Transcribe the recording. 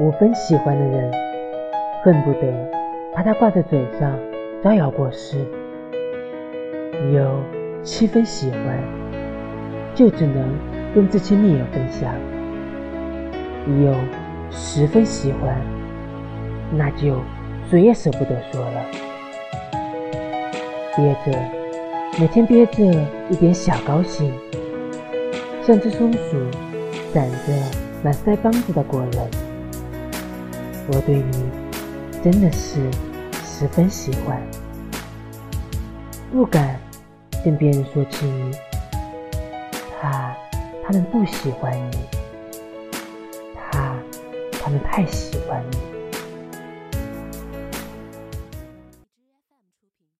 五分喜欢的人，恨不得把它挂在嘴上招摇过市；有七分喜欢，就只能跟至亲密友分享；有十分喜欢，那就谁也舍不得说了。憋着，每天憋着一点小高兴，像只松鼠，攒着满腮帮子的果仁。我对你真的是十分喜欢，不敢跟别人说起你，怕他们不喜欢你，怕他们太喜欢你。